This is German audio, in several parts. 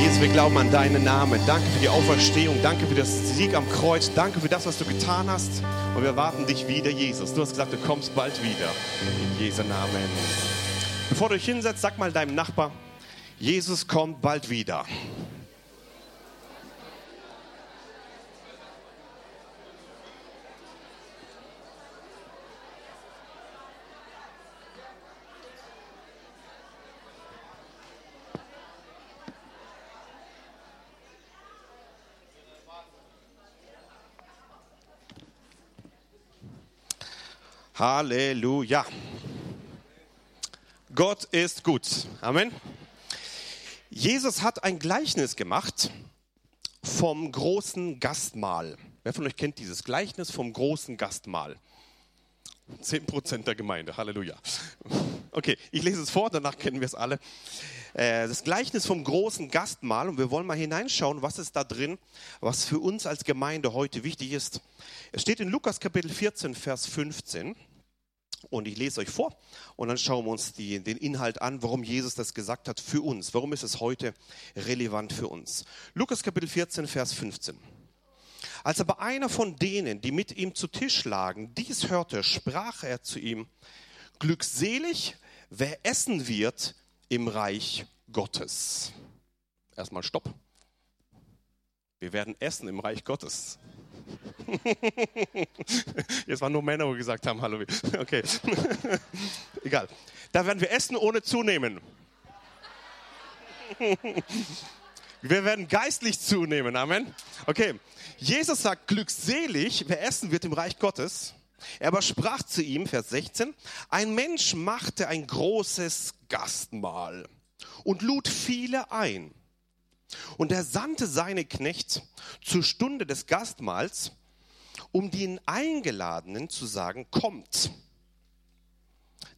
Jesus, wir glauben an deinen Namen. Danke für die Auferstehung. Danke für das Sieg am Kreuz. Danke für das, was du getan hast. Und wir warten dich wieder, Jesus. Du hast gesagt, du kommst bald wieder. In Jesu Namen. Bevor du dich hinsetzt, sag mal deinem Nachbar, Jesus kommt bald wieder. Halleluja. Gott ist gut. Amen. Jesus hat ein Gleichnis gemacht vom großen Gastmahl. Wer von euch kennt dieses Gleichnis vom großen Gastmahl? Zehn Prozent der Gemeinde. Halleluja. Okay, ich lese es vor, danach kennen wir es alle. Äh, das Gleichnis vom großen Gastmahl und wir wollen mal hineinschauen, was ist da drin, was für uns als Gemeinde heute wichtig ist. Es steht in Lukas Kapitel 14, Vers 15 und ich lese euch vor und dann schauen wir uns die, den Inhalt an, warum Jesus das gesagt hat für uns. Warum ist es heute relevant für uns? Lukas Kapitel 14, Vers 15. Als aber einer von denen, die mit ihm zu Tisch lagen, dies hörte, sprach er zu ihm, Glückselig, wer essen wird im Reich Gottes. Erstmal Stopp. Wir werden essen im Reich Gottes. Jetzt waren nur Männer, die gesagt haben, hallo. Okay. Egal. Da werden wir essen ohne zunehmen. Wir werden geistlich zunehmen. Amen. Okay. Jesus sagt, glückselig, wer essen wird im Reich Gottes. Er aber sprach zu ihm, Vers 16, ein Mensch machte ein großes Gastmahl und lud viele ein. Und er sandte seine Knecht zur Stunde des Gastmahls, um den Eingeladenen zu sagen, kommt.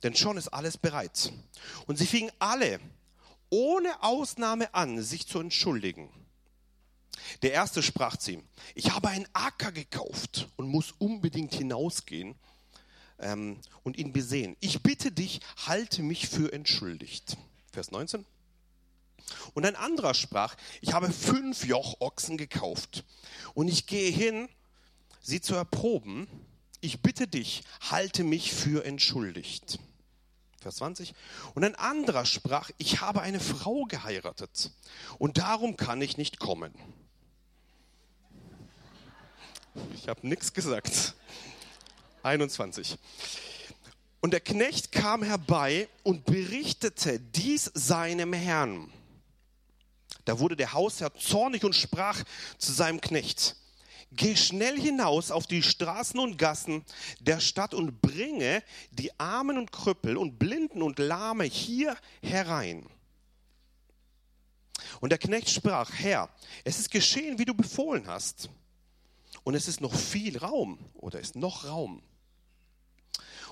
Denn schon ist alles bereit. Und sie fingen alle ohne Ausnahme an, sich zu entschuldigen. Der erste sprach zu ihm, ich habe einen Acker gekauft und muss unbedingt hinausgehen ähm, und ihn besehen. Ich bitte dich, halte mich für entschuldigt. Vers 19. Und ein anderer sprach, ich habe fünf Jochochsen gekauft und ich gehe hin, sie zu erproben. Ich bitte dich, halte mich für entschuldigt. Vers 20. Und ein anderer sprach, ich habe eine Frau geheiratet und darum kann ich nicht kommen. Ich habe nichts gesagt. 21. Und der Knecht kam herbei und berichtete dies seinem Herrn. Da wurde der Hausherr zornig und sprach zu seinem Knecht, geh schnell hinaus auf die Straßen und Gassen der Stadt und bringe die Armen und Krüppel und Blinden und Lahme hier herein. Und der Knecht sprach, Herr, es ist geschehen, wie du befohlen hast. Und es ist noch viel Raum oder ist noch Raum.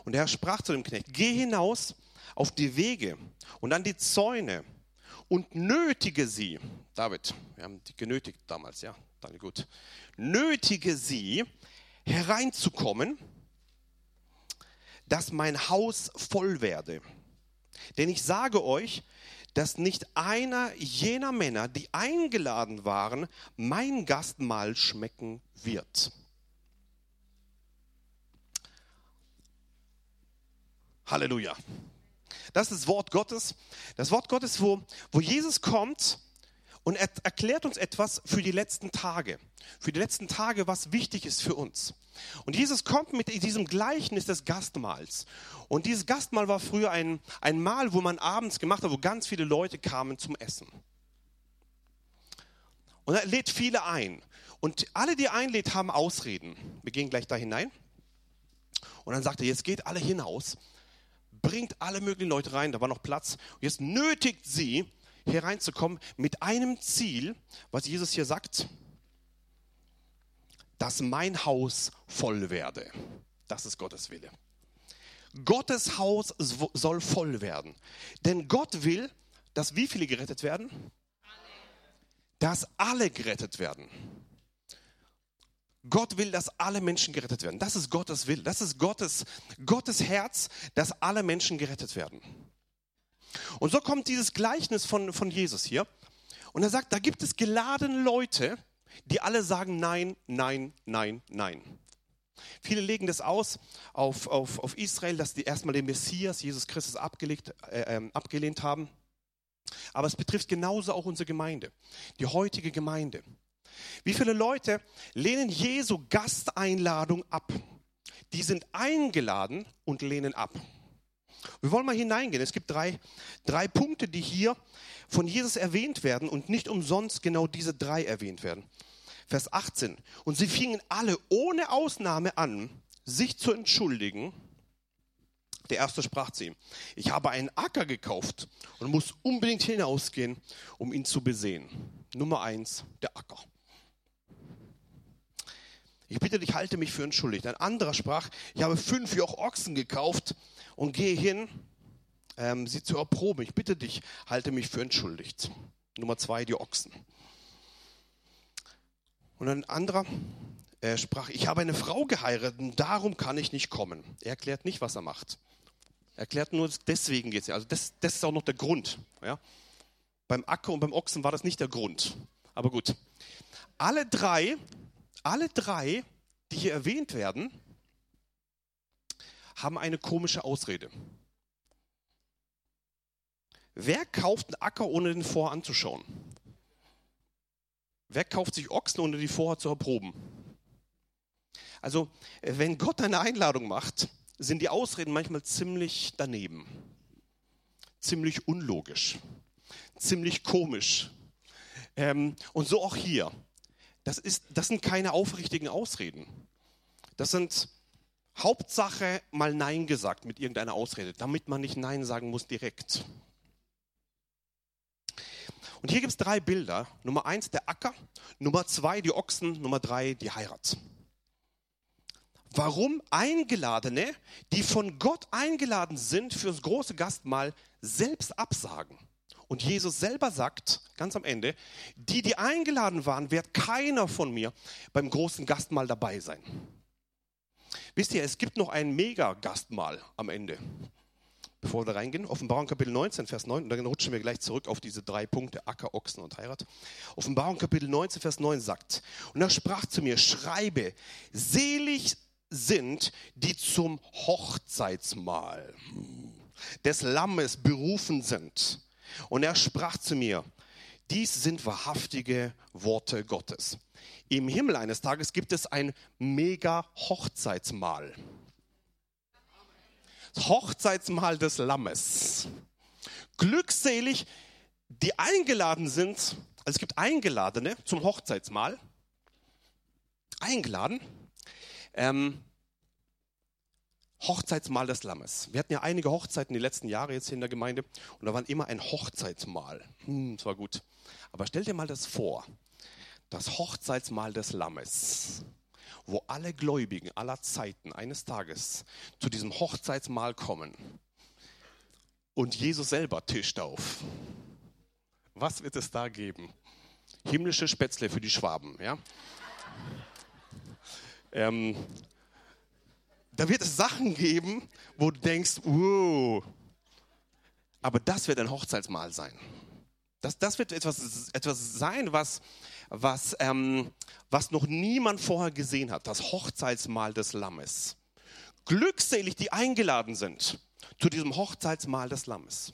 Und der Herr sprach zu dem Knecht, geh hinaus auf die Wege und an die Zäune und nötige sie, David, wir haben die genötigt damals, ja, danke gut, nötige sie hereinzukommen, dass mein Haus voll werde. Denn ich sage euch, dass nicht einer jener Männer, die eingeladen waren, mein Gastmahl schmecken wird. Halleluja. Das ist das Wort Gottes. Das Wort Gottes, wo, wo Jesus kommt und er erklärt uns etwas für die letzten Tage. Für die letzten Tage, was wichtig ist für uns. Und Jesus kommt mit diesem Gleichnis des Gastmahls. Und dieses Gastmahl war früher ein, ein Mahl, wo man abends gemacht hat, wo ganz viele Leute kamen zum Essen. Und er lädt viele ein. Und alle, die einlädt, haben Ausreden. Wir gehen gleich da hinein. Und dann sagt er, jetzt geht alle hinaus, bringt alle möglichen Leute rein, da war noch Platz. Und jetzt nötigt sie, hier reinzukommen mit einem Ziel, was Jesus hier sagt, dass mein Haus voll werde. Das ist Gottes Wille. Gottes Haus soll voll werden. Denn Gott will, dass wie viele gerettet werden? Dass alle gerettet werden. Gott will, dass alle Menschen gerettet werden. Das ist Gottes Will. Das ist Gottes, Gottes Herz, dass alle Menschen gerettet werden. Und so kommt dieses Gleichnis von, von Jesus hier. Und er sagt, da gibt es geladene Leute, die alle sagen Nein, Nein, Nein, Nein. Viele legen das aus auf, auf, auf Israel, dass die erstmal den Messias, Jesus Christus, abgelegt, äh, äh, abgelehnt haben. Aber es betrifft genauso auch unsere Gemeinde, die heutige Gemeinde. Wie viele Leute lehnen Jesu Gasteinladung ab? Die sind eingeladen und lehnen ab. Wir wollen mal hineingehen. Es gibt drei, drei Punkte, die hier von Jesus erwähnt werden und nicht umsonst genau diese drei erwähnt werden. Vers 18. Und sie fingen alle ohne Ausnahme an, sich zu entschuldigen. Der erste sprach zu ihm, ich habe einen Acker gekauft und muss unbedingt hinausgehen, um ihn zu besehen. Nummer eins, der Acker. Ich bitte dich, halte mich für entschuldigt. Ein anderer sprach, ich habe fünf Joch Ochsen gekauft und gehe hin, ähm, sie zu erproben. Ich bitte dich, halte mich für entschuldigt. Nummer zwei, die Ochsen. Und ein anderer äh, sprach, ich habe eine Frau geheiratet und darum kann ich nicht kommen. Er erklärt nicht, was er macht. Er erklärt nur, deswegen geht es. Also das, das ist auch noch der Grund. Ja? Beim Acker und beim Ochsen war das nicht der Grund. Aber gut. Alle drei, alle drei, die hier erwähnt werden, haben eine komische Ausrede. Wer kauft einen Acker, ohne den vorher anzuschauen? Wer kauft sich Ochsen, ohne die vorher zu erproben? Also, wenn Gott eine Einladung macht, sind die Ausreden manchmal ziemlich daneben, ziemlich unlogisch, ziemlich komisch. Ähm, und so auch hier. Das, ist, das sind keine aufrichtigen Ausreden. Das sind Hauptsache mal Nein gesagt mit irgendeiner Ausrede, damit man nicht Nein sagen muss direkt. Und hier gibt es drei Bilder. Nummer eins der Acker, Nummer zwei die Ochsen, Nummer drei die Heirat. Warum Eingeladene, die von Gott eingeladen sind fürs große Gastmahl, selbst absagen. Und Jesus selber sagt, ganz am Ende, die, die eingeladen waren, wird keiner von mir beim großen Gastmahl dabei sein. Wisst ihr, es gibt noch ein Mega-Gastmahl am Ende bevor wir da reingehen. Offenbarung Kapitel 19, Vers 9, und dann rutschen wir gleich zurück auf diese drei Punkte, Acker, Ochsen und Heirat. Offenbarung Kapitel 19, Vers 9 sagt, und er sprach zu mir, schreibe, selig sind, die zum Hochzeitsmahl des Lammes berufen sind. Und er sprach zu mir, dies sind wahrhaftige Worte Gottes. Im Himmel eines Tages gibt es ein Mega-Hochzeitsmahl. Hochzeitsmahl des Lammes. Glückselig, die eingeladen sind, also es gibt Eingeladene zum Hochzeitsmahl. Eingeladen. Ähm, Hochzeitsmahl des Lammes. Wir hatten ja einige Hochzeiten die letzten Jahre jetzt hier in der Gemeinde und da war immer ein Hochzeitsmahl. Hm, das war gut. Aber stell dir mal das vor. Das Hochzeitsmahl des Lammes wo alle Gläubigen aller Zeiten eines Tages zu diesem Hochzeitsmahl kommen und Jesus selber tischt auf. Was wird es da geben? Himmlische Spätzle für die Schwaben, ja? Ähm, da wird es Sachen geben, wo du denkst, wow, aber das wird ein Hochzeitsmahl sein. Das, das wird etwas, etwas sein, was, was, ähm, was noch niemand vorher gesehen hat, das Hochzeitsmahl des Lammes. Glückselig, die eingeladen sind zu diesem Hochzeitsmahl des Lammes.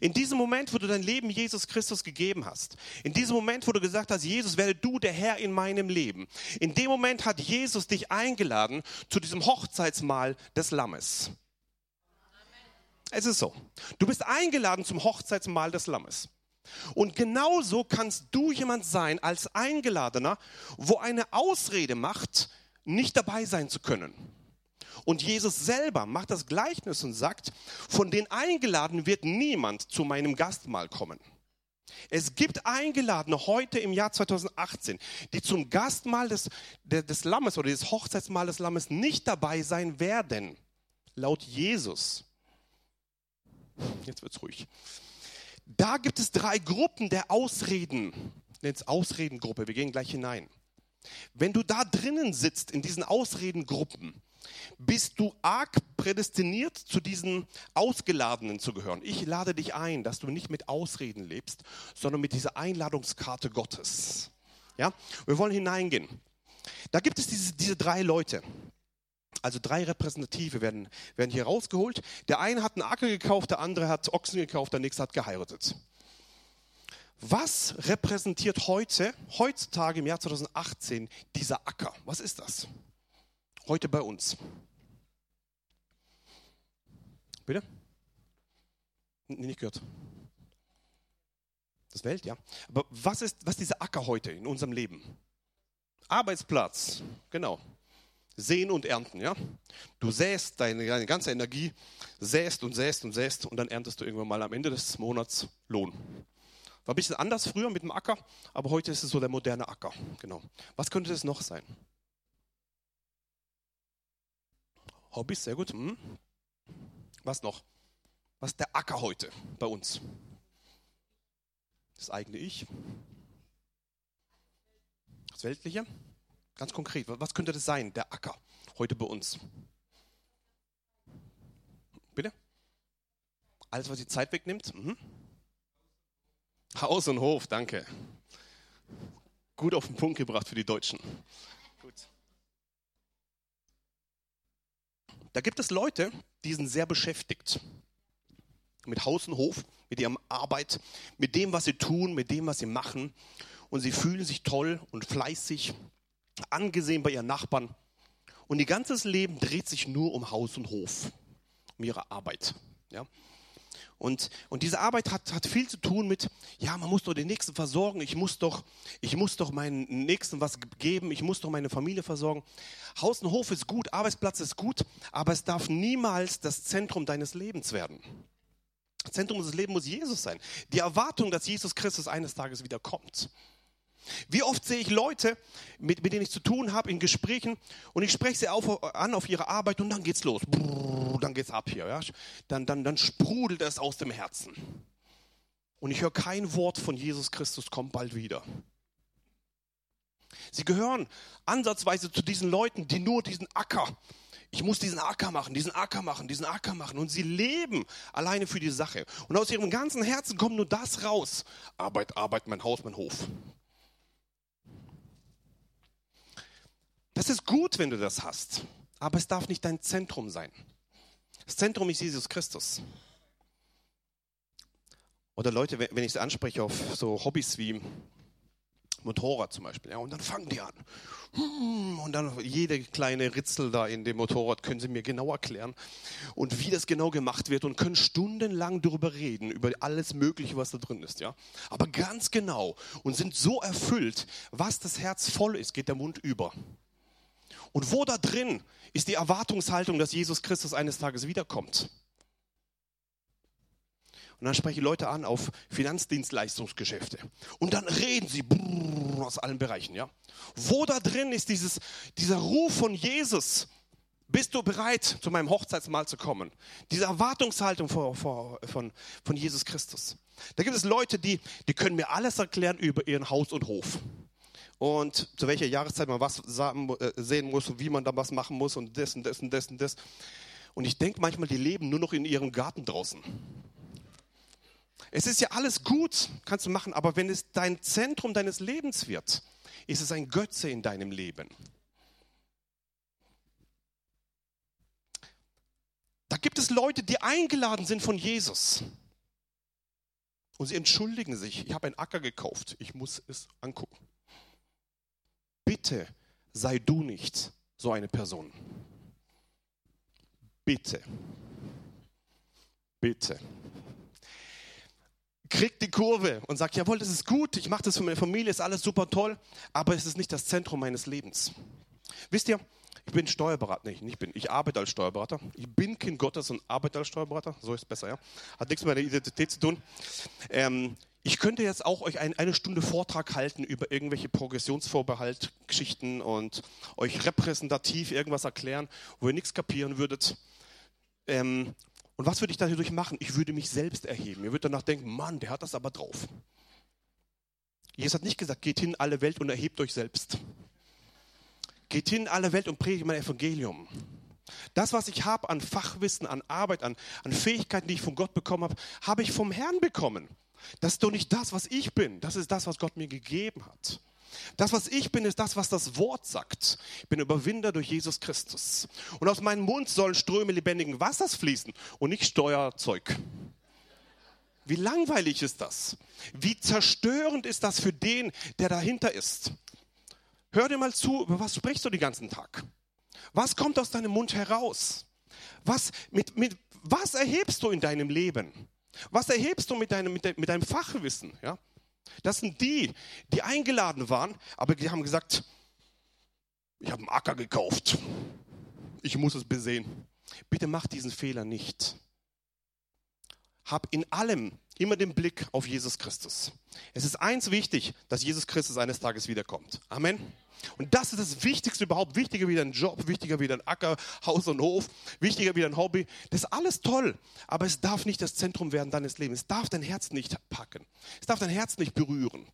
In diesem Moment, wo du dein Leben Jesus Christus gegeben hast, in diesem Moment, wo du gesagt hast, Jesus, werde du der Herr in meinem Leben, in dem Moment hat Jesus dich eingeladen zu diesem Hochzeitsmahl des Lammes. Es ist so. Du bist eingeladen zum Hochzeitsmahl des Lammes. Und genauso kannst du jemand sein als Eingeladener, wo eine Ausrede macht, nicht dabei sein zu können. Und Jesus selber macht das Gleichnis und sagt, von den Eingeladenen wird niemand zu meinem Gastmahl kommen. Es gibt Eingeladene heute im Jahr 2018, die zum Gastmahl des, des Lammes oder des Hochzeitsmahl des Lammes nicht dabei sein werden. Laut Jesus. Jetzt wird's ruhig. Da gibt es drei Gruppen der Ausreden. Nennt Ausredengruppe, wir gehen gleich hinein. Wenn du da drinnen sitzt, in diesen Ausredengruppen, bist du arg prädestiniert, zu diesen Ausgeladenen zu gehören. Ich lade dich ein, dass du nicht mit Ausreden lebst, sondern mit dieser Einladungskarte Gottes. Ja, wir wollen hineingehen. Da gibt es diese, diese drei Leute. Also drei Repräsentative werden, werden hier rausgeholt. Der eine hat einen Acker gekauft, der andere hat Ochsen gekauft, der nächste hat geheiratet. Was repräsentiert heute, heutzutage im Jahr 2018, dieser Acker? Was ist das? Heute bei uns. Bitte? Nicht gehört. Das Welt, ja. Aber was ist, was ist dieser Acker heute in unserem Leben? Arbeitsplatz, genau. Sehen und ernten, ja. Du säst deine, deine ganze Energie, säst und säst und säst und dann erntest du irgendwann mal am Ende des Monats Lohn. War ein bisschen anders früher mit dem Acker, aber heute ist es so der moderne Acker. Genau. Was könnte das noch sein? Hobbys, sehr gut. Hm. Was noch? Was ist der Acker heute bei uns? Das eigene Ich. Das Weltliche. Ganz konkret, was könnte das sein, der Acker heute bei uns? Bitte? Alles, was die Zeit wegnimmt? Mhm. Haus und Hof, danke. Gut auf den Punkt gebracht für die Deutschen. Gut. Da gibt es Leute, die sind sehr beschäftigt. Mit Haus und Hof, mit ihrem Arbeit, mit dem, was sie tun, mit dem, was sie machen. Und sie fühlen sich toll und fleißig, angesehen bei ihren Nachbarn. Und ihr ganzes Leben dreht sich nur um Haus und Hof, um ihre Arbeit. Ja? Und, und diese Arbeit hat, hat viel zu tun mit, ja, man muss doch den Nächsten versorgen, ich muss doch, ich muss doch meinen Nächsten was geben, ich muss doch meine Familie versorgen. Haus und Hof ist gut, Arbeitsplatz ist gut, aber es darf niemals das Zentrum deines Lebens werden. Das Zentrum des Lebens muss Jesus sein. Die Erwartung, dass Jesus Christus eines Tages wieder kommt. Wie oft sehe ich Leute, mit, mit denen ich zu tun habe in Gesprächen und ich spreche sie auf, an auf ihre Arbeit und dann geht's los. Brrr, dann geht's ab hier. Ja? Dann, dann, dann sprudelt es aus dem Herzen. Und ich höre kein Wort von Jesus Christus kommt bald wieder. Sie gehören ansatzweise zu diesen Leuten, die nur diesen Acker, ich muss diesen Acker machen, diesen Acker machen, diesen Acker machen. Und sie leben alleine für die Sache. Und aus ihrem ganzen Herzen kommt nur das raus. Arbeit, Arbeit, mein Haus, mein Hof. Das ist gut, wenn du das hast, aber es darf nicht dein Zentrum sein. Das Zentrum ist Jesus Christus. Oder Leute, wenn ich sie anspreche auf so Hobbys wie Motorrad zum Beispiel, ja, und dann fangen die an. Hm, und dann jede kleine Ritzel da in dem Motorrad können sie mir genau erklären und wie das genau gemacht wird und können stundenlang darüber reden, über alles Mögliche, was da drin ist, ja. Aber ganz genau und sind so erfüllt, was das Herz voll ist, geht der Mund über. Und wo da drin ist die Erwartungshaltung, dass Jesus Christus eines Tages wiederkommt? Und dann spreche ich Leute an auf Finanzdienstleistungsgeschäfte. Und dann reden sie aus allen Bereichen, ja. Wo da drin ist dieses, dieser Ruf von Jesus? Bist du bereit, zu meinem Hochzeitsmahl zu kommen? Diese Erwartungshaltung von, von, von Jesus Christus. Da gibt es Leute, die, die können mir alles erklären über ihren Haus und Hof und zu welcher Jahreszeit man was äh, sehen muss und wie man da was machen muss und das und das und das und das. Und ich denke manchmal, die leben nur noch in ihrem Garten draußen. Es ist ja alles gut, kannst du machen, aber wenn es dein Zentrum deines Lebens wird, ist es ein Götze in deinem Leben. Da gibt es Leute, die eingeladen sind von Jesus. Und sie entschuldigen sich, ich habe einen Acker gekauft, ich muss es angucken bitte sei du nicht so eine Person. Bitte. Bitte. Krieg die Kurve und sag, jawohl, das ist gut, ich mache das für meine Familie, ist alles super toll, aber es ist nicht das Zentrum meines Lebens. Wisst ihr, ich bin Steuerberater, nee, nicht bin, ich arbeite als Steuerberater. Ich bin Kind Gottes und arbeite als Steuerberater, so ist es besser, ja. Hat nichts mit meiner Identität zu tun. Ähm, ich könnte jetzt auch euch ein, eine Stunde Vortrag halten über irgendwelche Progressionsvorbehalt-Geschichten und euch repräsentativ irgendwas erklären, wo ihr nichts kapieren würdet. Ähm, und was würde ich dadurch machen? Ich würde mich selbst erheben. Ihr würdet danach denken, Mann, der hat das aber drauf. Jesus hat nicht gesagt, geht hin in alle Welt und erhebt euch selbst. Geht hin in alle Welt und predigt mein Evangelium. Das, was ich habe an Fachwissen, an Arbeit, an, an Fähigkeiten, die ich von Gott bekommen habe, habe ich vom Herrn bekommen. Das ist doch nicht das, was ich bin. Das ist das, was Gott mir gegeben hat. Das, was ich bin, ist das, was das Wort sagt. Ich bin Überwinder durch Jesus Christus. Und aus meinem Mund sollen Ströme lebendigen Wassers fließen und nicht Steuerzeug. Wie langweilig ist das? Wie zerstörend ist das für den, der dahinter ist? Hör dir mal zu, über was sprichst du den ganzen Tag? Was kommt aus deinem Mund heraus? Was, mit, mit, was erhebst du in deinem Leben? Was erhebst du mit deinem, mit, de, mit deinem Fachwissen? Ja? Das sind die, die eingeladen waren, aber die haben gesagt, ich habe einen Acker gekauft. Ich muss es besehen. Bitte mach diesen Fehler nicht. Hab in allem immer den Blick auf Jesus Christus. Es ist eins wichtig, dass Jesus Christus eines Tages wiederkommt. Amen. Und das ist das Wichtigste überhaupt. Wichtiger wie ein Job, wichtiger wie ein Acker, Haus und Hof, wichtiger wie ein Hobby. Das ist alles toll, aber es darf nicht das Zentrum werden deines Lebens. Es darf dein Herz nicht packen. Es darf dein Herz nicht berühren.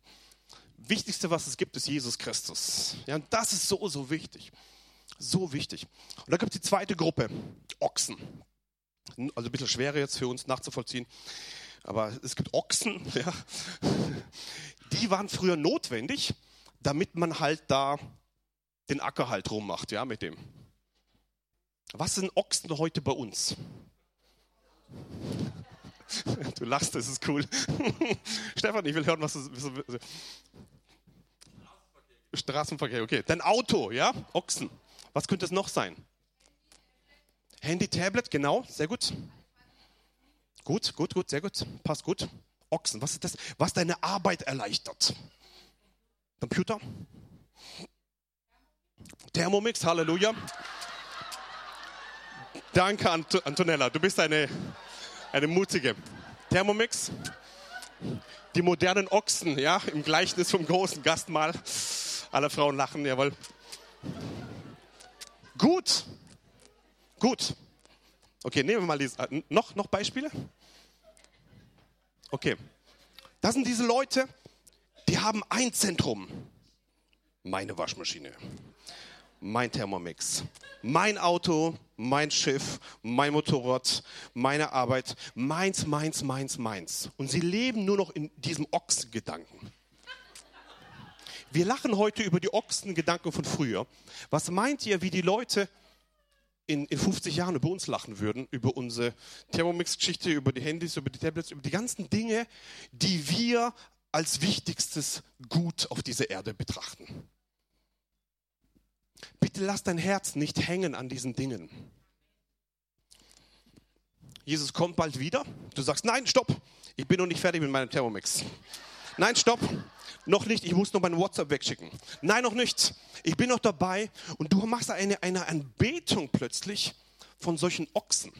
Wichtigste, was es gibt, ist Jesus Christus. Ja, und das ist so, so wichtig. So wichtig. Und da gibt es die zweite Gruppe, Ochsen. Also ein bisschen schwerer jetzt für uns nachzuvollziehen. Aber es gibt Ochsen, ja. die waren früher notwendig, damit man halt da den Acker halt rummacht, ja, mit dem. Was sind Ochsen heute bei uns? Du lachst, das ist cool. Stefan, ich will hören, was du. Straßenverkehr, okay. Dein Auto, ja? Ochsen. Was könnte es noch sein? Handy, Tablet, genau, sehr gut. Gut, gut, gut, sehr gut. Passt gut. Ochsen, was ist das? Was deine Arbeit erleichtert. Computer. Thermomix, Halleluja. Danke, Ant Antonella. Du bist eine, eine mutige. Thermomix. Die modernen Ochsen, ja, im Gleichnis vom großen Gastmahl. Alle Frauen lachen, jawohl. Gut. Gut. Okay, nehmen wir mal diese, äh, noch, noch Beispiele. Okay. Das sind diese Leute, die haben ein Zentrum. Meine Waschmaschine, mein Thermomix, mein Auto, mein Schiff, mein Motorrad, meine Arbeit, meins, meins, meins, meins. Und sie leben nur noch in diesem Ochsengedanken. Wir lachen heute über die Ochsengedanken von früher. Was meint ihr, wie die Leute in, in 50 Jahren über uns lachen würden, über unsere Thermomix-Geschichte, über die Handys, über die Tablets, über die ganzen Dinge, die wir als wichtigstes Gut auf dieser Erde betrachten. Bitte lass dein Herz nicht hängen an diesen Dingen. Jesus kommt bald wieder. Du sagst, nein, stopp, ich bin noch nicht fertig mit meinem Thermomix. Nein, stopp, noch nicht, ich muss noch mein WhatsApp wegschicken. Nein, noch nicht. Ich bin noch dabei und du machst eine, eine Anbetung plötzlich von solchen Ochsen.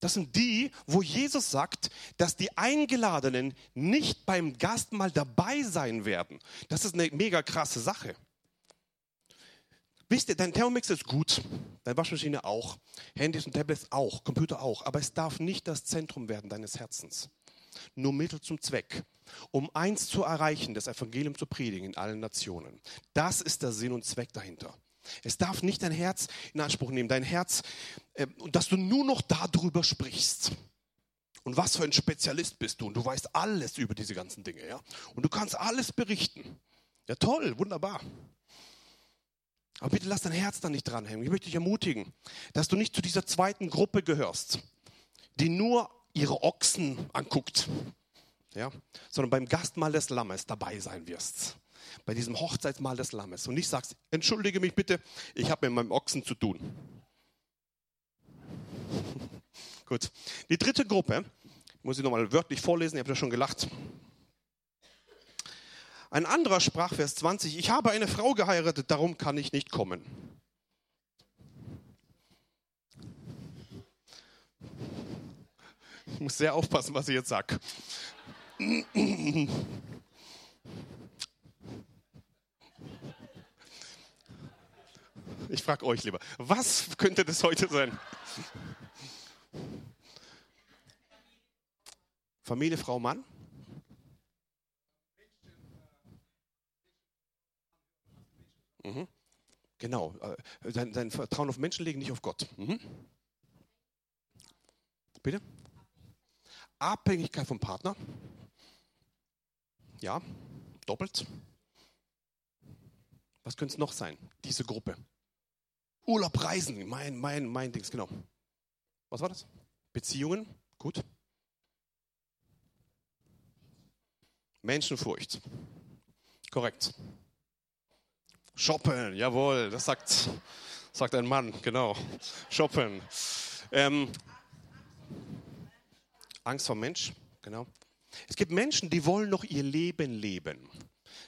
Das sind die, wo Jesus sagt, dass die Eingeladenen nicht beim Gastmahl dabei sein werden. Das ist eine mega krasse Sache. Wisst ihr, dein Thermomix ist gut, deine Waschmaschine auch, Handys und Tablets auch, Computer auch, aber es darf nicht das Zentrum werden deines Herzens. Nur Mittel zum Zweck um eins zu erreichen, das Evangelium zu predigen in allen Nationen. Das ist der Sinn und Zweck dahinter. Es darf nicht dein Herz in Anspruch nehmen, dein Herz, äh, dass du nur noch darüber sprichst. Und was für ein Spezialist bist du und du weißt alles über diese ganzen Dinge, ja? Und du kannst alles berichten. Ja, toll, wunderbar. Aber bitte lass dein Herz da nicht dranhängen. Ich möchte dich ermutigen, dass du nicht zu dieser zweiten Gruppe gehörst, die nur ihre Ochsen anguckt ja, sondern beim Gastmahl des Lammes dabei sein wirst. Bei diesem Hochzeitsmahl des Lammes. Und nicht sagst, entschuldige mich bitte, ich habe mit meinem Ochsen zu tun. Gut. Die dritte Gruppe, muss ich nochmal wörtlich vorlesen, ihr habt ja schon gelacht. Ein anderer sprach, Vers 20, ich habe eine Frau geheiratet, darum kann ich nicht kommen. Ich muss sehr aufpassen, was ich jetzt sage. Ich frage euch lieber, was könnte das heute sein? Familie, Frau, Mann? Mhm. Genau, äh, dein, dein Vertrauen auf Menschen legen, nicht auf Gott. Mhm. Bitte? Abhängigkeit vom Partner. Ja, doppelt. Was könnte es noch sein? Diese Gruppe. Urlaub, Reisen, mein, mein, mein Dings, genau. Was war das? Beziehungen, gut. Menschenfurcht. Korrekt. Shoppen, jawohl, das sagt, sagt ein Mann, genau. Shoppen. Ähm, Angst vor Mensch, genau. Es gibt Menschen, die wollen noch ihr Leben leben.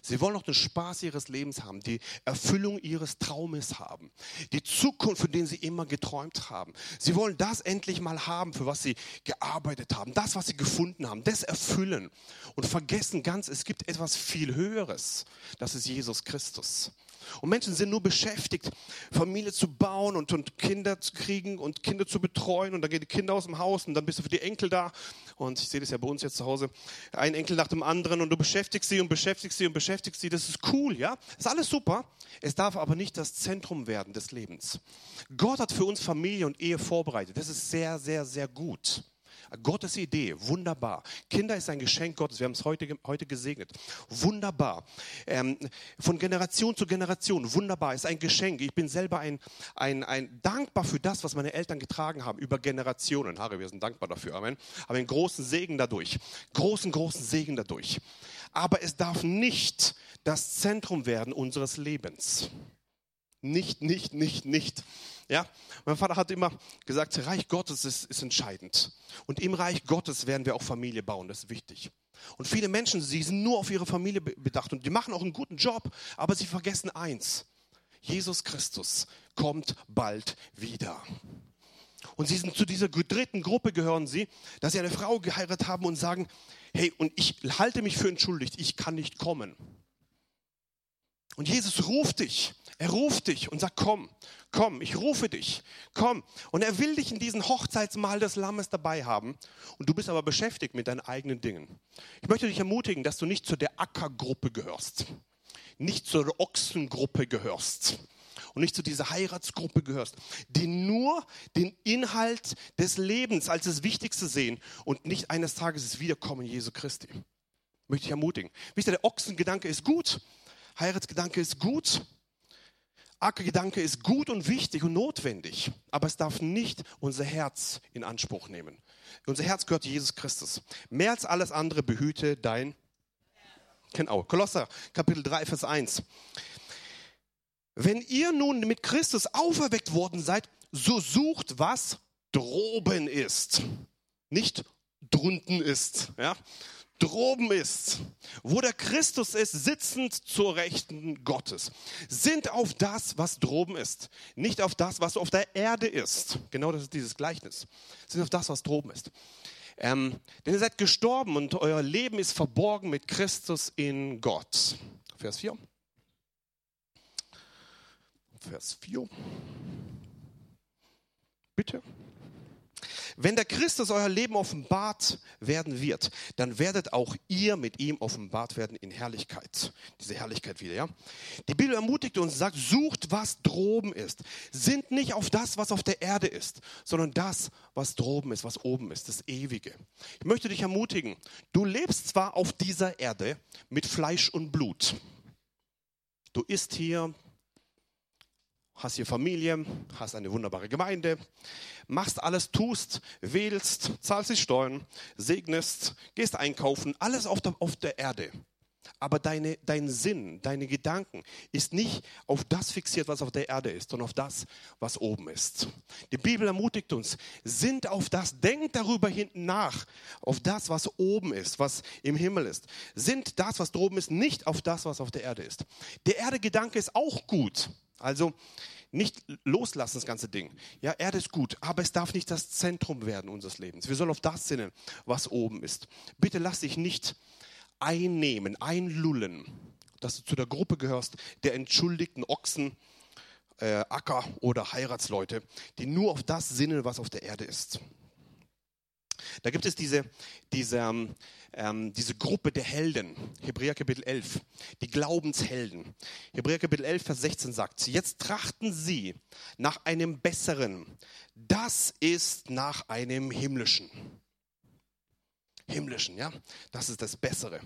Sie wollen noch den Spaß ihres Lebens haben, die Erfüllung ihres Traumes haben, die Zukunft, von der sie immer geträumt haben. Sie wollen das endlich mal haben, für was sie gearbeitet haben, das, was sie gefunden haben, das erfüllen und vergessen ganz, es gibt etwas viel Höheres. Das ist Jesus Christus. Und Menschen sind nur beschäftigt, Familie zu bauen und, und Kinder zu kriegen und Kinder zu betreuen. Und dann gehen die Kinder aus dem Haus und dann bist du für die Enkel da. Und ich sehe das ja bei uns jetzt zu Hause. Ein Enkel nach dem anderen und du beschäftigst sie und beschäftigst sie und beschäftigst sie. Das ist cool, ja? Ist alles super. Es darf aber nicht das Zentrum werden des Lebens. Gott hat für uns Familie und Ehe vorbereitet. Das ist sehr, sehr, sehr gut. Gottes Idee, wunderbar. Kinder ist ein Geschenk Gottes, wir haben es heute, heute gesegnet. Wunderbar. Ähm, von Generation zu Generation, wunderbar, ist ein Geschenk. Ich bin selber ein, ein, ein dankbar für das, was meine Eltern getragen haben, über Generationen. Harry, wir sind dankbar dafür, Amen. Aber einen großen Segen dadurch. Großen, großen Segen dadurch. Aber es darf nicht das Zentrum werden unseres Lebens. Nicht, nicht, nicht, nicht. Ja, mein Vater hat immer gesagt, Reich Gottes ist, ist entscheidend. Und im Reich Gottes werden wir auch Familie bauen, das ist wichtig. Und viele Menschen, sie sind nur auf ihre Familie bedacht und die machen auch einen guten Job, aber sie vergessen eins. Jesus Christus kommt bald wieder. Und sie sind zu dieser dritten Gruppe gehören sie, dass sie eine Frau geheiratet haben und sagen, hey, und ich halte mich für entschuldigt, ich kann nicht kommen. Und Jesus ruft dich. Er ruft dich und sagt, komm, komm, ich rufe dich, komm. Und er will dich in diesem Hochzeitsmahl des Lammes dabei haben. Und du bist aber beschäftigt mit deinen eigenen Dingen. Ich möchte dich ermutigen, dass du nicht zu der Ackergruppe gehörst, nicht zur Ochsengruppe gehörst und nicht zu dieser Heiratsgruppe gehörst, die nur den Inhalt des Lebens als das Wichtigste sehen und nicht eines Tages das Wiederkommen Jesu Christi. Möchte ich ermutigen. Wisst ihr, der Ochsengedanke ist gut, Heiratsgedanke ist gut, Ackergedanke ist gut und wichtig und notwendig, aber es darf nicht unser Herz in Anspruch nehmen. Unser Herz gehört Jesus Christus. Mehr als alles andere behüte dein Genau, Kolosser Kapitel 3, Vers 1. Wenn ihr nun mit Christus auferweckt worden seid, so sucht, was droben ist, nicht drunten ist. Ja? Droben ist, wo der Christus ist, sitzend zur Rechten Gottes. Sind auf das, was droben ist, nicht auf das, was auf der Erde ist. Genau das ist dieses Gleichnis. Sind auf das, was droben ist. Ähm, denn ihr seid gestorben und euer Leben ist verborgen mit Christus in Gott. Vers 4. Vers 4. Bitte. Wenn der Christus euer Leben offenbart werden wird, dann werdet auch ihr mit ihm offenbart werden in Herrlichkeit. Diese Herrlichkeit wieder, ja? Die Bibel ermutigt uns, sagt, sucht, was droben ist. Sind nicht auf das, was auf der Erde ist, sondern das, was droben ist, was oben ist, das Ewige. Ich möchte dich ermutigen, du lebst zwar auf dieser Erde mit Fleisch und Blut. Du isst hier, hast hier Familie, hast eine wunderbare Gemeinde, machst alles, tust, wählst, zahlst die Steuern, segnest, gehst einkaufen, alles auf der, auf der Erde. Aber deine, dein Sinn, deine Gedanken ist nicht auf das fixiert, was auf der Erde ist, sondern auf das, was oben ist. Die Bibel ermutigt uns, sind auf das, denkt darüber hinten nach, auf das, was oben ist, was im Himmel ist. Sind das, was droben ist, nicht auf das, was auf der Erde ist. Der Erde-Gedanke ist auch gut. Also nicht loslassen, das ganze Ding. Ja, Erde ist gut, aber es darf nicht das Zentrum werden unseres Lebens. Wir sollen auf das sinnen, was oben ist. Bitte lass dich nicht einnehmen, einlullen, dass du zu der Gruppe gehörst der entschuldigten Ochsen, äh, Acker oder Heiratsleute, die nur auf das sinnen, was auf der Erde ist. Da gibt es diese, diese, ähm, ähm diese Gruppe der Helden, Hebräer Kapitel 11, die Glaubenshelden. Hebräer Kapitel 11, Vers 16 sagt, jetzt trachten sie nach einem besseren, das ist nach einem himmlischen. Himmlischen, ja, das ist das Bessere.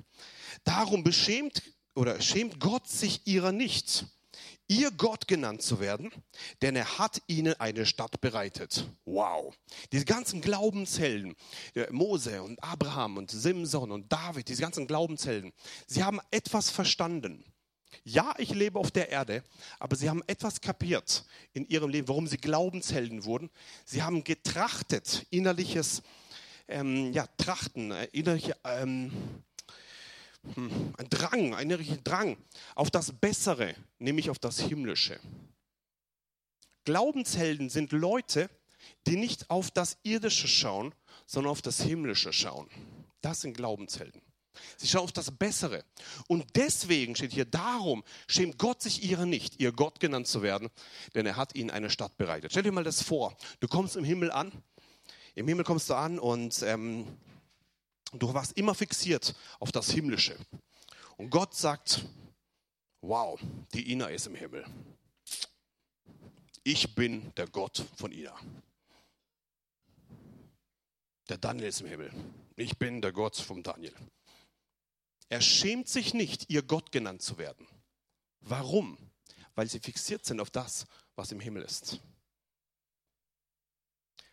Darum beschämt oder schämt Gott sich ihrer nicht ihr Gott genannt zu werden, denn er hat ihnen eine Stadt bereitet. Wow. Diese ganzen Glaubenshelden, Mose und Abraham und Simson und David, diese ganzen Glaubenshelden, sie haben etwas verstanden. Ja, ich lebe auf der Erde, aber sie haben etwas kapiert in ihrem Leben, warum sie Glaubenshelden wurden. Sie haben getrachtet, innerliches ähm, ja, Trachten, äh, innerliche ähm, hm, ein Drang, ein innerlicher Drang auf das Bessere, nämlich auf das Himmlische. Glaubenshelden sind Leute, die nicht auf das Irdische schauen, sondern auf das Himmlische schauen. Das sind Glaubenshelden. Sie schauen auf das Bessere. Und deswegen steht hier, darum schämt Gott sich ihrer nicht, ihr Gott genannt zu werden, denn er hat ihnen eine Stadt bereitet. Stell dir mal das vor, du kommst im Himmel an, im Himmel kommst du an und ähm, und du warst immer fixiert auf das Himmlische. Und Gott sagt, wow, die Ina ist im Himmel. Ich bin der Gott von Ina. Der Daniel ist im Himmel. Ich bin der Gott vom Daniel. Er schämt sich nicht, ihr Gott genannt zu werden. Warum? Weil sie fixiert sind auf das, was im Himmel ist.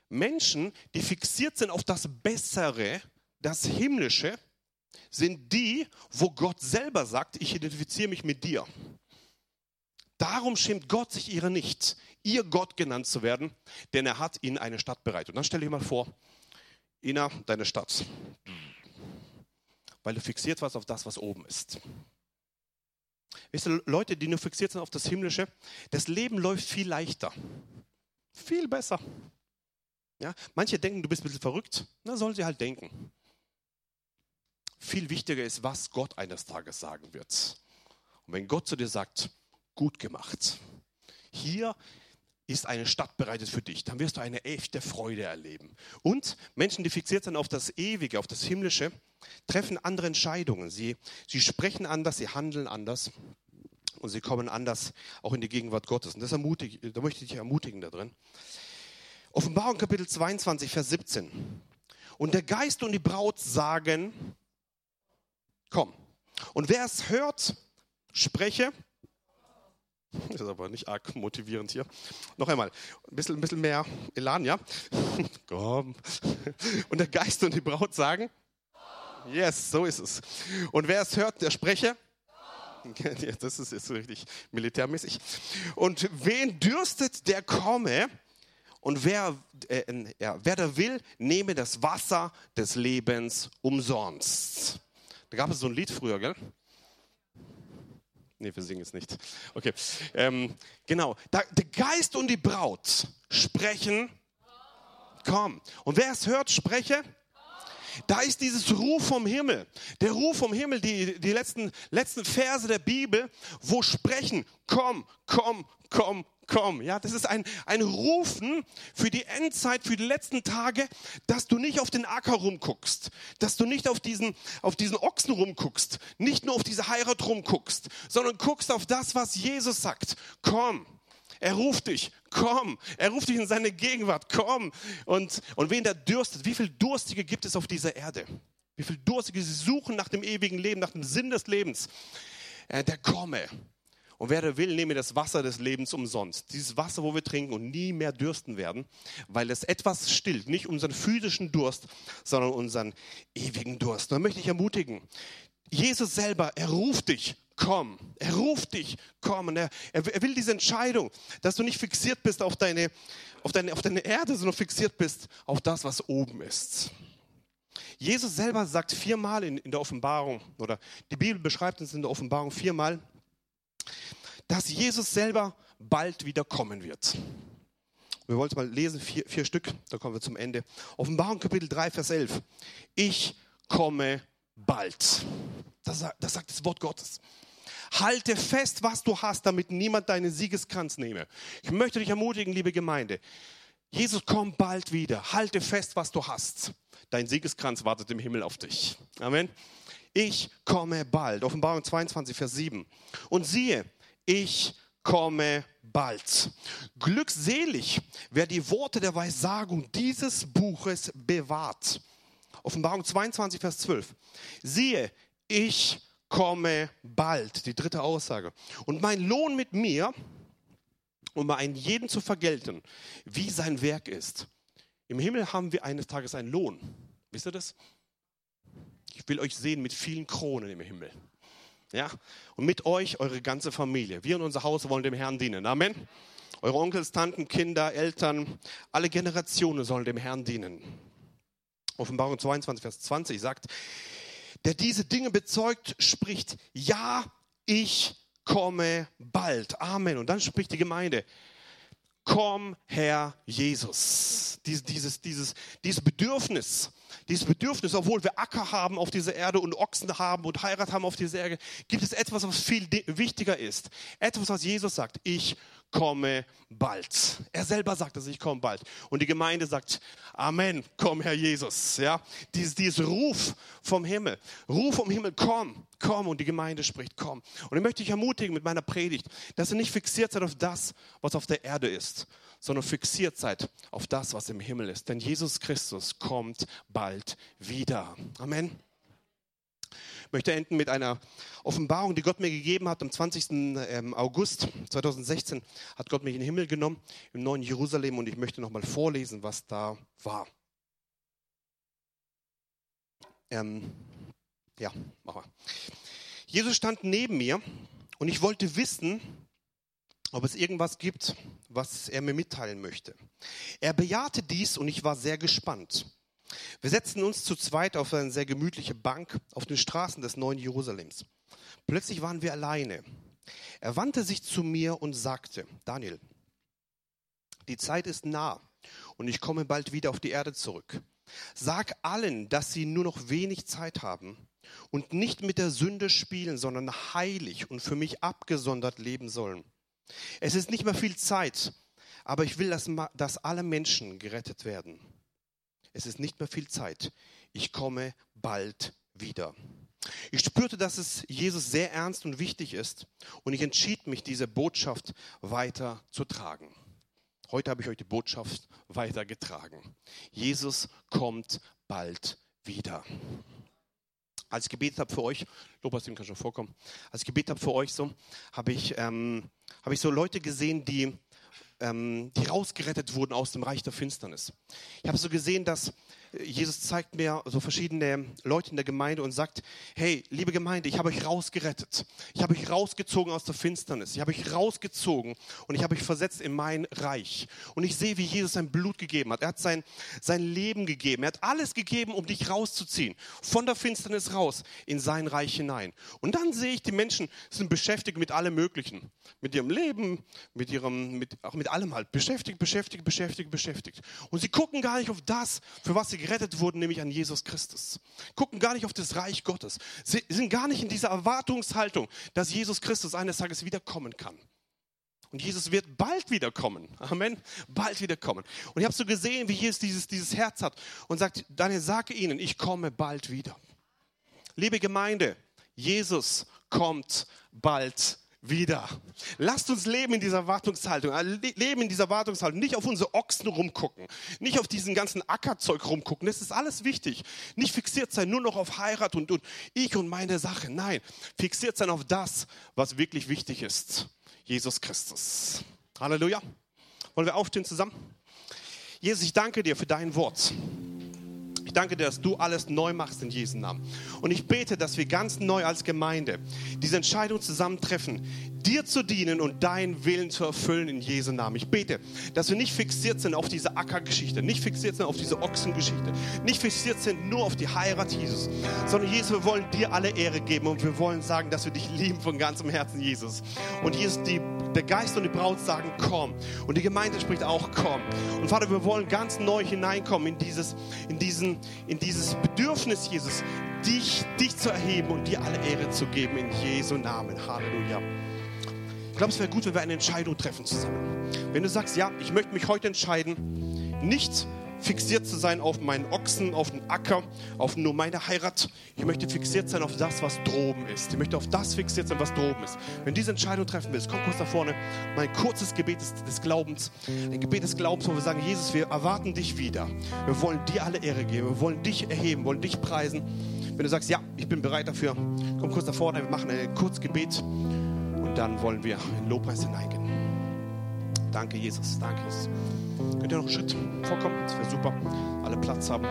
Menschen, die fixiert sind auf das Bessere, das Himmlische sind die, wo Gott selber sagt, ich identifiziere mich mit dir. Darum schämt Gott sich ihrer nicht, ihr Gott genannt zu werden, denn er hat ihnen eine Stadt bereitet. Und dann stell dir mal vor, Ina, deine Stadt. Weil du fixiert warst auf das, was oben ist. Wisst ihr, Leute, die nur fixiert sind auf das Himmlische, das Leben läuft viel leichter. Viel besser. Ja, manche denken, du bist ein bisschen verrückt. Na, sollen sie halt denken. Viel wichtiger ist, was Gott eines Tages sagen wird. Und wenn Gott zu dir sagt, gut gemacht, hier ist eine Stadt bereitet für dich, dann wirst du eine echte Freude erleben. Und Menschen, die fixiert sind auf das Ewige, auf das Himmlische, treffen andere Entscheidungen. Sie, sie sprechen anders, sie handeln anders und sie kommen anders auch in die Gegenwart Gottes. Und das ermutige, da möchte ich dich ermutigen da drin. Offenbarung Kapitel 22, Vers 17. Und der Geist und die Braut sagen. Und wer es hört, spreche. Das ist aber nicht arg motivierend hier. Noch einmal, ein bisschen, ein bisschen mehr Elan, ja? Komm. Und der Geist und die Braut sagen, yes, so ist es. Und wer es hört, der spreche. Das ist jetzt richtig militärmäßig. Und wen dürstet, der komme. Und wer, äh, ja, wer da will, nehme das Wasser des Lebens umsonst. Da gab es so ein Lied früher, gell? Nee, wir singen es nicht. Okay. Ähm, genau. Da, der Geist und die Braut sprechen. Komm. Und wer es hört, spreche. Da ist dieses Ruf vom Himmel. Der Ruf vom Himmel, die, die letzten, letzten Verse der Bibel, wo sprechen, komm, komm, komm, komm. Ja, das ist ein, ein Rufen für die Endzeit, für die letzten Tage, dass du nicht auf den Acker rumguckst, dass du nicht auf diesen, auf diesen Ochsen rumguckst, nicht nur auf diese Heirat rumguckst, sondern guckst auf das, was Jesus sagt. Komm. Er ruft dich, komm. Er ruft dich in seine Gegenwart, komm. Und, und wen der dürstet, wie viele Durstige gibt es auf dieser Erde? Wie viele Durstige, sie suchen nach dem ewigen Leben, nach dem Sinn des Lebens. Äh, der komme. Und wer will, nehme das Wasser des Lebens umsonst. Dieses Wasser, wo wir trinken und nie mehr dürsten werden, weil es etwas stillt. Nicht unseren physischen Durst, sondern unseren ewigen Durst. Da möchte ich ermutigen. Jesus selber, er ruft dich, komm. Er ruft dich, komm. Und er, er will diese Entscheidung, dass du nicht fixiert bist auf deine, auf, deine, auf deine Erde, sondern fixiert bist auf das, was oben ist. Jesus selber sagt viermal in, in der Offenbarung, oder die Bibel beschreibt uns in der Offenbarung viermal, dass Jesus selber bald wieder kommen wird. Wir wollen es mal lesen, vier, vier Stück, da kommen wir zum Ende. Offenbarung Kapitel 3, Vers 11. Ich komme bald. Das, das sagt das Wort Gottes. Halte fest, was du hast, damit niemand deinen Siegeskranz nehme. Ich möchte dich ermutigen, liebe Gemeinde. Jesus kommt bald wieder. Halte fest, was du hast. dein Siegeskranz wartet im Himmel auf dich. Amen. Ich komme bald. Offenbarung 22, Vers 7. Und siehe, ich komme bald. Glückselig, wer die Worte der Weissagung dieses Buches bewahrt. Offenbarung 22, Vers 12. Siehe, ich komme bald. Die dritte Aussage. Und mein Lohn mit mir, um einen jeden zu vergelten, wie sein Werk ist. Im Himmel haben wir eines Tages einen Lohn. Wisst ihr das? Ich will euch sehen mit vielen Kronen im Himmel. Ja? Und mit euch eure ganze Familie. Wir und unser Haus wollen dem Herrn dienen. Amen. Eure Onkels, Tanten, Kinder, Eltern, alle Generationen sollen dem Herrn dienen. Offenbarung 22, Vers 20 sagt, der diese Dinge bezeugt, spricht, ja, ich komme bald. Amen. Und dann spricht die Gemeinde, komm Herr Jesus. Dies, dieses, dieses, dieses Bedürfnis, dieses Bedürfnis, obwohl wir Acker haben auf dieser Erde und Ochsen haben und Heirat haben auf dieser Erde, gibt es etwas, was viel wichtiger ist. Etwas, was Jesus sagt, ich komme bald. Er selber sagt dass ich komme bald. Und die Gemeinde sagt, Amen, komm Herr Jesus. Ja, dieses, dieses Ruf vom Himmel, Ruf vom Himmel, komm, komm. Und die Gemeinde spricht, komm. Und ich möchte dich ermutigen mit meiner Predigt, dass ihr nicht fixiert seid auf das, was auf der Erde ist, sondern fixiert seid auf das, was im Himmel ist. Denn Jesus Christus kommt bald wieder. Amen. Ich möchte enden mit einer Offenbarung, die Gott mir gegeben hat. Am 20. Ähm, August 2016 hat Gott mich in den Himmel genommen, im neuen Jerusalem. Und ich möchte nochmal vorlesen, was da war. Ähm, ja, machen wir. Jesus stand neben mir und ich wollte wissen, ob es irgendwas gibt, was er mir mitteilen möchte. Er bejahte dies und ich war sehr gespannt. Wir setzten uns zu zweit auf eine sehr gemütliche Bank auf den Straßen des neuen Jerusalems. Plötzlich waren wir alleine. Er wandte sich zu mir und sagte, Daniel, die Zeit ist nah und ich komme bald wieder auf die Erde zurück. Sag allen, dass sie nur noch wenig Zeit haben und nicht mit der Sünde spielen, sondern heilig und für mich abgesondert leben sollen. Es ist nicht mehr viel Zeit, aber ich will, dass, dass alle Menschen gerettet werden. Es ist nicht mehr viel Zeit. Ich komme bald wieder. Ich spürte, dass es Jesus sehr ernst und wichtig ist und ich entschied mich, diese Botschaft weiter zu tragen. Heute habe ich euch die Botschaft weitergetragen. Jesus kommt bald wieder. Als ich gebetet habe für euch, Lobpreis kann schon vorkommen, als ich gebetet habe für euch so, habe ich, ähm, habe ich so Leute gesehen, die ähm, die rausgerettet wurden aus dem Reich der Finsternis. Ich habe so gesehen, dass Jesus zeigt mir so verschiedene Leute in der Gemeinde und sagt, hey, liebe Gemeinde, ich habe euch rausgerettet. Ich habe euch rausgezogen aus der Finsternis. Ich habe euch rausgezogen und ich habe euch versetzt in mein Reich. Und ich sehe, wie Jesus sein Blut gegeben hat. Er hat sein, sein Leben gegeben. Er hat alles gegeben, um dich rauszuziehen. Von der Finsternis raus in sein Reich hinein. Und dann sehe ich, die Menschen sind beschäftigt mit allem Möglichen. Mit ihrem Leben, mit ihrem, mit, auch mit allem halt. Beschäftigt, beschäftigt, beschäftigt, beschäftigt. Und sie gucken gar nicht auf das, für was sie gerettet wurden, nämlich an Jesus Christus. Gucken gar nicht auf das Reich Gottes. Sie sind gar nicht in dieser Erwartungshaltung, dass Jesus Christus eines Tages wiederkommen kann. Und Jesus wird bald wiederkommen. Amen. Bald wiederkommen. Und ich habe so gesehen, wie Jesus dieses, dieses Herz hat und sagt, Daniel, sage ihnen, ich komme bald wieder. Liebe Gemeinde, Jesus kommt bald wieder. Lasst uns leben in dieser Wartungshaltung, äh, leben in dieser Wartungshaltung, nicht auf unsere Ochsen rumgucken, nicht auf diesen ganzen Ackerzeug rumgucken, das ist alles wichtig. Nicht fixiert sein nur noch auf Heirat und, und ich und meine Sache, nein, fixiert sein auf das, was wirklich wichtig ist, Jesus Christus. Halleluja. Wollen wir aufstehen zusammen? Jesus, ich danke dir für dein Wort. Ich danke dir, dass du alles neu machst in Jesu Namen. Und ich bete, dass wir ganz neu als Gemeinde diese Entscheidung zusammentreffen, dir zu dienen und deinen Willen zu erfüllen in Jesu Namen. Ich bete, dass wir nicht fixiert sind auf diese Ackergeschichte, nicht fixiert sind auf diese Ochsengeschichte, nicht fixiert sind nur auf die Heirat Jesus, sondern Jesus, wir wollen dir alle Ehre geben und wir wollen sagen, dass wir dich lieben von ganzem Herzen, Jesus. Und Jesus, die, der Geist und die Braut sagen, komm. Und die Gemeinde spricht auch, komm. Und Vater, wir wollen ganz neu hineinkommen in dieses, in diesen, in dieses Bedürfnis, Jesus, dich, dich zu erheben und dir alle Ehre zu geben in Jesu Namen. Halleluja. Ich glaube, es wäre gut, wenn wir eine Entscheidung treffen zusammen. Wenn du sagst, ja, ich möchte mich heute entscheiden, nicht fixiert zu sein auf meinen Ochsen, auf den Acker, auf nur meine Heirat. Ich möchte fixiert sein auf das, was droben ist. Ich möchte auf das fixiert sein, was droben ist. Wenn du diese Entscheidung treffen willst, komm kurz da vorne. Mein kurzes Gebet des, des Glaubens. Ein Gebet des Glaubens, wo wir sagen, Jesus, wir erwarten dich wieder. Wir wollen dir alle Ehre geben. Wir wollen dich erheben, wollen dich preisen. Wenn du sagst, ja, ich bin bereit dafür, komm kurz da vorne. Wir machen ein kurzes Gebet und dann wollen wir in Lobpreis hineingehen. Danke, Jesus. Danke, Jesus. Könnt ihr noch einen Schritt vorkommen? Das wäre super. Alle Platz haben.